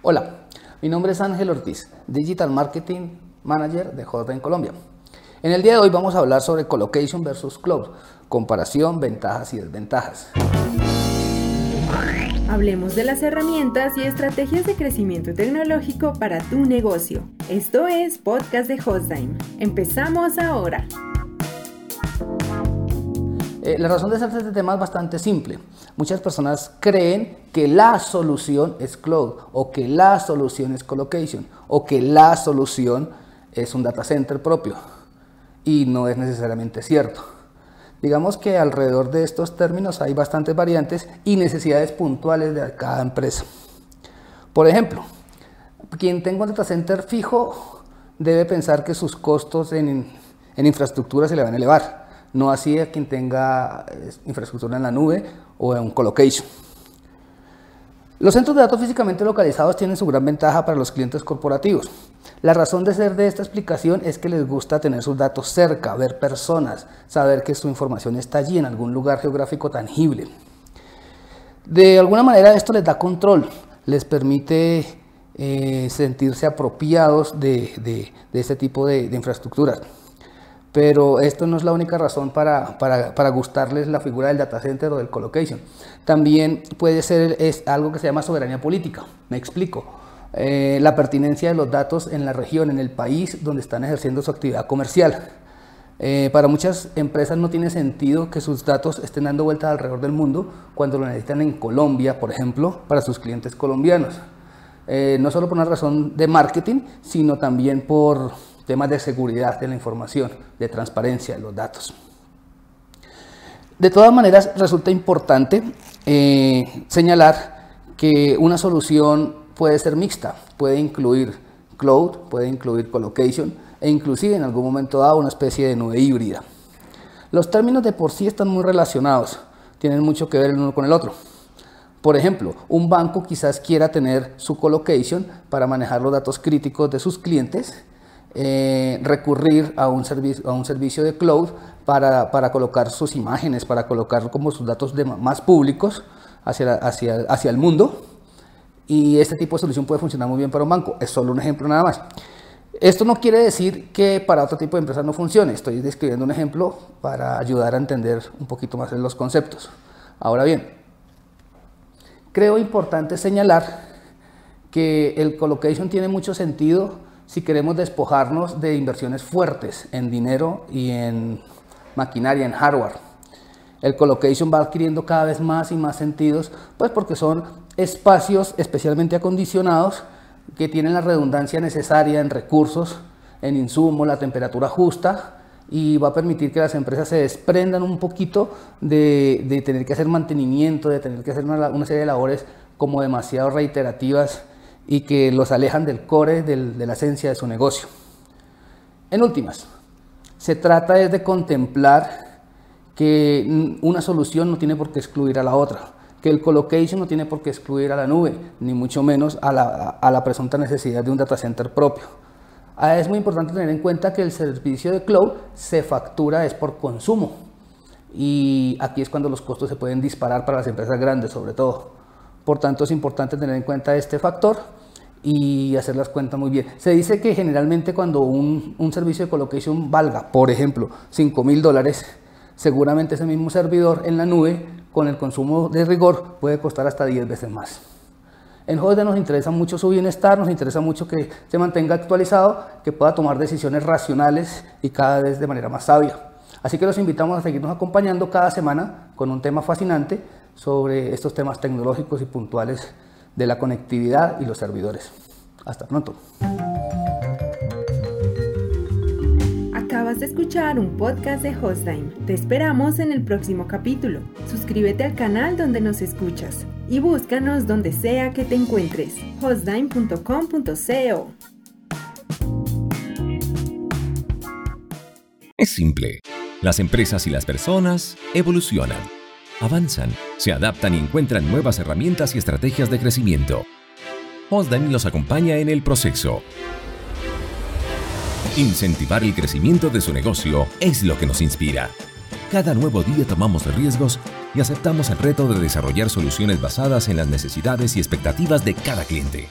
Hola, mi nombre es Ángel Ortiz, Digital Marketing Manager de en Colombia. En el día de hoy vamos a hablar sobre Colocation versus Cloud, comparación, ventajas y desventajas. Hablemos de las herramientas y estrategias de crecimiento tecnológico para tu negocio. Esto es Podcast de Hostime. Empezamos ahora. Eh, la razón de ser este tema es bastante simple. Muchas personas creen que la solución es cloud o que la solución es colocation o que la solución es un data center propio y no es necesariamente cierto. Digamos que alrededor de estos términos hay bastantes variantes y necesidades puntuales de cada empresa. Por ejemplo, quien tenga un data center fijo debe pensar que sus costos en, en infraestructura se le van a elevar no así a quien tenga eh, infraestructura en la nube o en un colocation. Los centros de datos físicamente localizados tienen su gran ventaja para los clientes corporativos. La razón de ser de esta explicación es que les gusta tener sus datos cerca, ver personas, saber que su información está allí en algún lugar geográfico tangible. De alguna manera esto les da control, les permite eh, sentirse apropiados de, este tipo de, de infraestructuras. Pero esto no es la única razón para, para, gustarles la figura del data center o del colocation. También puede ser es algo que se llama soberanía política. Me explico. Eh, la pertinencia de los datos en la región, en el país donde están ejerciendo su actividad comercial. Eh, para muchas empresas no tiene sentido que sus datos estén dando vueltas alrededor del mundo cuando lo necesitan en Colombia, por ejemplo, para sus clientes colombianos. Eh, no solo por una razón de marketing, sino también por temas de seguridad de la información, de transparencia de los datos. De todas maneras, resulta importante eh, señalar que una solución puede ser mixta, puede incluir cloud, puede incluir colocation e inclusive en algún momento dado una especie de nube híbrida. Los términos de por sí están muy relacionados, tienen mucho que ver el uno con el otro. Por ejemplo, un banco quizás quiera tener su colocation para manejar los datos críticos de sus clientes eh, recurrir a un, a un servicio de cloud para, para, colocar sus imágenes, para colocar como sus datos de más públicos hacia, hacia, hacia el mundo. Y este tipo de solución puede funcionar muy bien para un banco. Es solo un ejemplo nada más. Esto no quiere decir que para otro tipo de empresas no funcione. Estoy describiendo un ejemplo para ayudar a entender un poquito más los conceptos. Ahora bien, creo importante señalar que el colocation tiene mucho sentido si queremos despojarnos de inversiones fuertes en dinero y en maquinaria, en hardware. El colocation va adquiriendo cada vez más y más sentidos, pues porque son espacios especialmente acondicionados que tienen la redundancia necesaria en recursos, en insumos, la temperatura justa y va a permitir que las empresas se desprendan un poquito de, tener que hacer mantenimiento, de tener que hacer una, una serie de labores como demasiado reiterativas y que los alejan del core, de la esencia de su negocio. En últimas, se trata de contemplar que una solución no tiene por qué excluir a la otra, que el colocation no tiene por qué excluir a la nube, ni mucho menos a la, a la presunta necesidad de un data center propio. Ah, es muy importante tener en cuenta que el servicio de cloud se factura es por consumo y aquí es cuando los costos se pueden disparar para las empresas grandes sobre todo. Por tanto es importante tener en cuenta este factor y hacer las cuentas muy bien. Se dice que generalmente cuando un, un servicio de colocation valga, por ejemplo, 5 mil dólares, seguramente ese mismo servidor en la nube, con el consumo de rigor, puede costar hasta 10 veces más. En Hotdog nos interesa mucho su bienestar, nos interesa mucho que se mantenga actualizado, que pueda tomar decisiones racionales y cada vez de manera más sabia. Así que los invitamos a seguirnos acompañando cada semana con un tema fascinante sobre estos temas tecnológicos y puntuales de la conectividad y los servidores. Hasta pronto. Acabas de escuchar un podcast de Hostime. Te esperamos en el próximo capítulo. Suscríbete al canal donde nos escuchas y búscanos donde sea que te encuentres. hostime.com.co Es simple. Las empresas y las personas evolucionan avanzan, se adaptan y encuentran nuevas herramientas y estrategias de crecimiento. Hostdime los acompaña en el proceso. Incentivar el crecimiento de su negocio es lo que nos inspira. Cada nuevo día tomamos riesgos y aceptamos el reto de desarrollar soluciones basadas en las necesidades y expectativas de cada cliente.